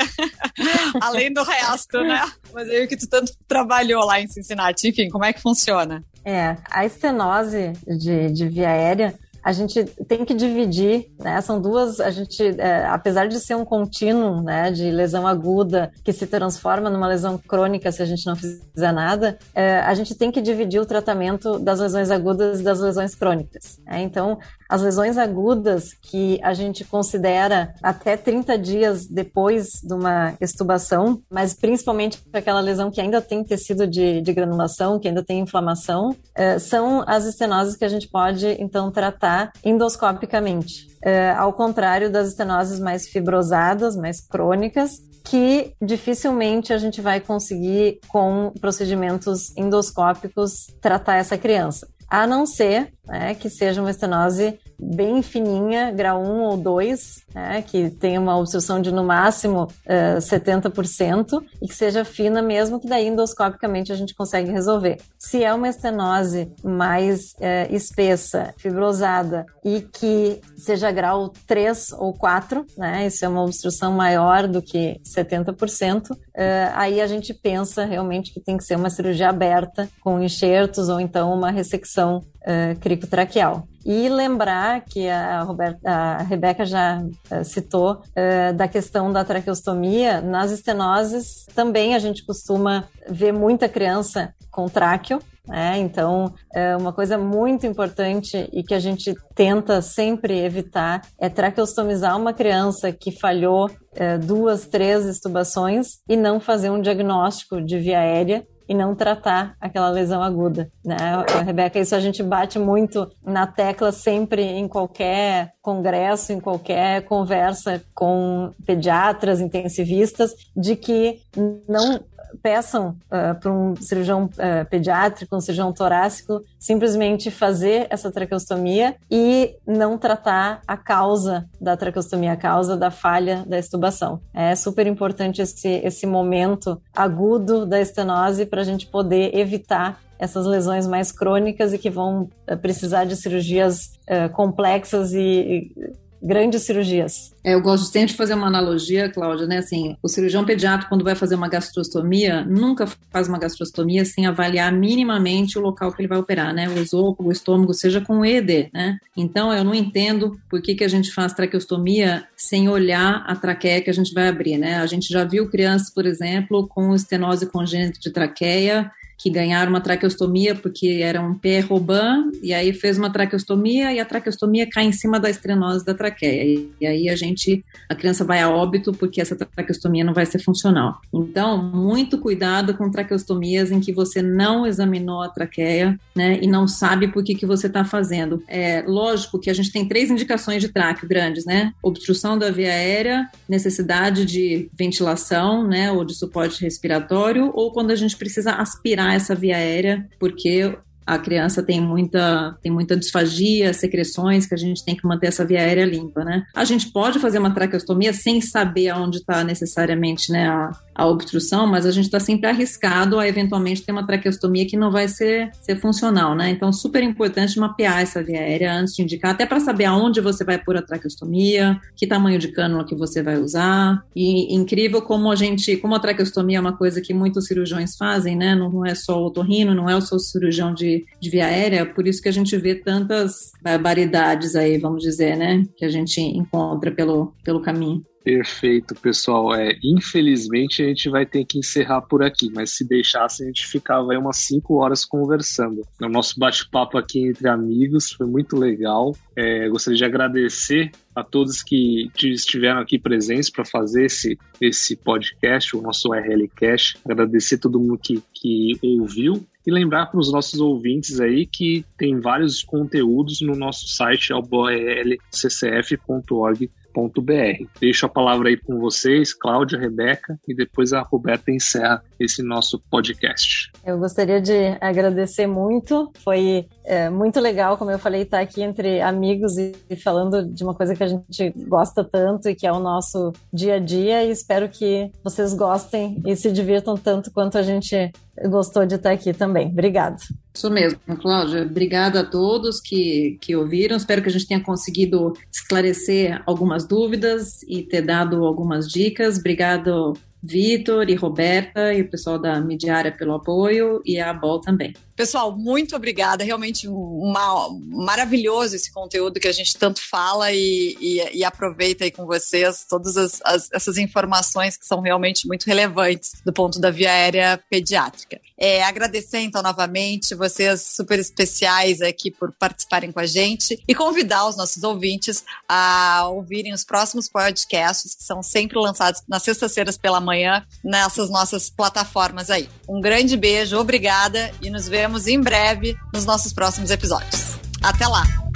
além do resto, né? Mas aí o que tu tanto trabalhou lá em Cincinnati, enfim, como é que funciona? É, a estenose de, de via aérea a gente tem que dividir, né? São duas, a gente, é, apesar de ser um contínuo, né, de lesão aguda que se transforma numa lesão crônica se a gente não fizer nada, é, a gente tem que dividir o tratamento das lesões agudas e das lesões crônicas. Né? Então, as lesões agudas que a gente considera até 30 dias depois de uma extubação, mas principalmente aquela lesão que ainda tem tecido de, de granulação, que ainda tem inflamação, é, são as estenoses que a gente pode então tratar endoscopicamente. É, ao contrário das estenoses mais fibrosadas, mais crônicas, que dificilmente a gente vai conseguir, com procedimentos endoscópicos, tratar essa criança. A não ser né, que seja uma estenose bem fininha, grau 1 ou 2, né, que tenha uma obstrução de no máximo uh, eh, 70% e que seja fina mesmo, que daí endoscopicamente a gente consegue resolver. Se é uma estenose mais uh, espessa, fibrosada e que seja grau 3 ou 4, né, isso é uma obstrução maior do que 70%, uh, eh, aí a gente pensa realmente que tem que ser uma cirurgia aberta com enxertos ou então uma ressecção uh, E lembrar que a, Roberta, a Rebeca já uh, citou uh, da questão da traqueostomia, nas estenoses também a gente costuma ver muita criança com tráqueo, né? Então, é uma coisa muito importante e que a gente tenta sempre evitar é traqueostomizar uma criança que falhou é, duas, três estubações e não fazer um diagnóstico de via aérea e não tratar aquela lesão aguda, né? Rebeca, isso a gente bate muito na tecla sempre em qualquer congresso, em qualquer conversa com pediatras, intensivistas, de que não peçam uh, para um cirurgião uh, pediátrico, um cirurgião torácico, simplesmente fazer essa traqueostomia e não tratar a causa da traqueostomia, a causa da falha da estubação. É super importante esse, esse momento agudo da estenose para a gente poder evitar essas lesões mais crônicas e que vão uh, precisar de cirurgias complexas e, e grandes cirurgias. É, eu gosto sempre de fazer uma analogia, Cláudia, né? Assim, o cirurgião pediatra, quando vai fazer uma gastrostomia, nunca faz uma gastrostomia sem avaliar minimamente o local que ele vai operar, né? O esôfago, o estômago, seja com ED, né? Então, eu não entendo por que, que a gente faz traqueostomia sem olhar a traqueia que a gente vai abrir, né? A gente já viu crianças, por exemplo, com estenose congênita de traqueia que ganharam uma traqueostomia porque era um pé Robin, e aí fez uma traqueostomia e a traqueostomia cai em cima da estrenose da traqueia. E aí a gente, a criança vai a óbito porque essa traqueostomia não vai ser funcional. Então, muito cuidado com traqueostomias em que você não examinou a traqueia, né, e não sabe por que, que você está fazendo. É lógico que a gente tem três indicações de tráqueo grandes, né? Obstrução da via aérea, necessidade de ventilação, né, ou de suporte respiratório, ou quando a gente precisa aspirar essa via aérea, porque a criança tem muita, tem muita disfagia, secreções, que a gente tem que manter essa via aérea limpa, né? A gente pode fazer uma traqueostomia sem saber aonde está necessariamente né, a, a obstrução, mas a gente está sempre arriscado a eventualmente ter uma traqueostomia que não vai ser, ser funcional, né? Então, super importante mapear essa via aérea antes de indicar, até para saber aonde você vai pôr a traqueostomia, que tamanho de cânula que você vai usar. E incrível como a gente, como a traqueostomia é uma coisa que muitos cirurgiões fazem, né? Não é só o otorrino, não é o seu cirurgião de, de via aérea, por isso que a gente vê tantas barbaridades aí, vamos dizer, né? Que a gente encontra pelo, pelo caminho. Perfeito, pessoal. É, infelizmente a gente vai ter que encerrar por aqui, mas se deixasse a gente ficava aí umas 5 horas conversando. O nosso bate-papo aqui entre amigos foi muito legal. É, gostaria de agradecer a todos que estiveram aqui presentes para fazer esse, esse podcast, o nosso RL Cash. Agradecer todo mundo que, que ouviu e lembrar para os nossos ouvintes aí que tem vários conteúdos no nosso site, alborlccf.org www.roberta.br. Deixo a palavra aí com vocês, Cláudia, Rebeca, e depois a Roberta encerra esse nosso podcast. Eu gostaria de agradecer muito, foi é, muito legal, como eu falei, estar aqui entre amigos e, e, falando de uma coisa que a gente gosta tanto e que é o nosso dia a dia, e espero que vocês gostem e se divirtam tanto quanto a gente gostou de estar aqui também. Obrigado. Isso mesmo, Cláudia. Obrigada a todos que, que ouviram. Espero que a gente tenha conseguido esclarecer algumas dúvidas e ter dado algumas dicas. Obrigado, Vitor e Roberta e o pessoal da Midiária pelo apoio e a Bol também. Pessoal, muito obrigada. Realmente uma, maravilhoso esse conteúdo que a gente tanto fala e, e, e aproveita aí com vocês todas as, as, essas informações que são realmente muito relevantes do ponto da via aérea pediátrica. É, agradecer então novamente vocês super especiais aqui por participarem com a gente e convidar os nossos ouvintes a ouvirem os próximos podcasts que são sempre lançados nas sextas-feiras pela manhã nessas nossas plataformas aí. Um grande beijo, obrigada e nos vemos em breve nos nossos próximos episódios. Até lá!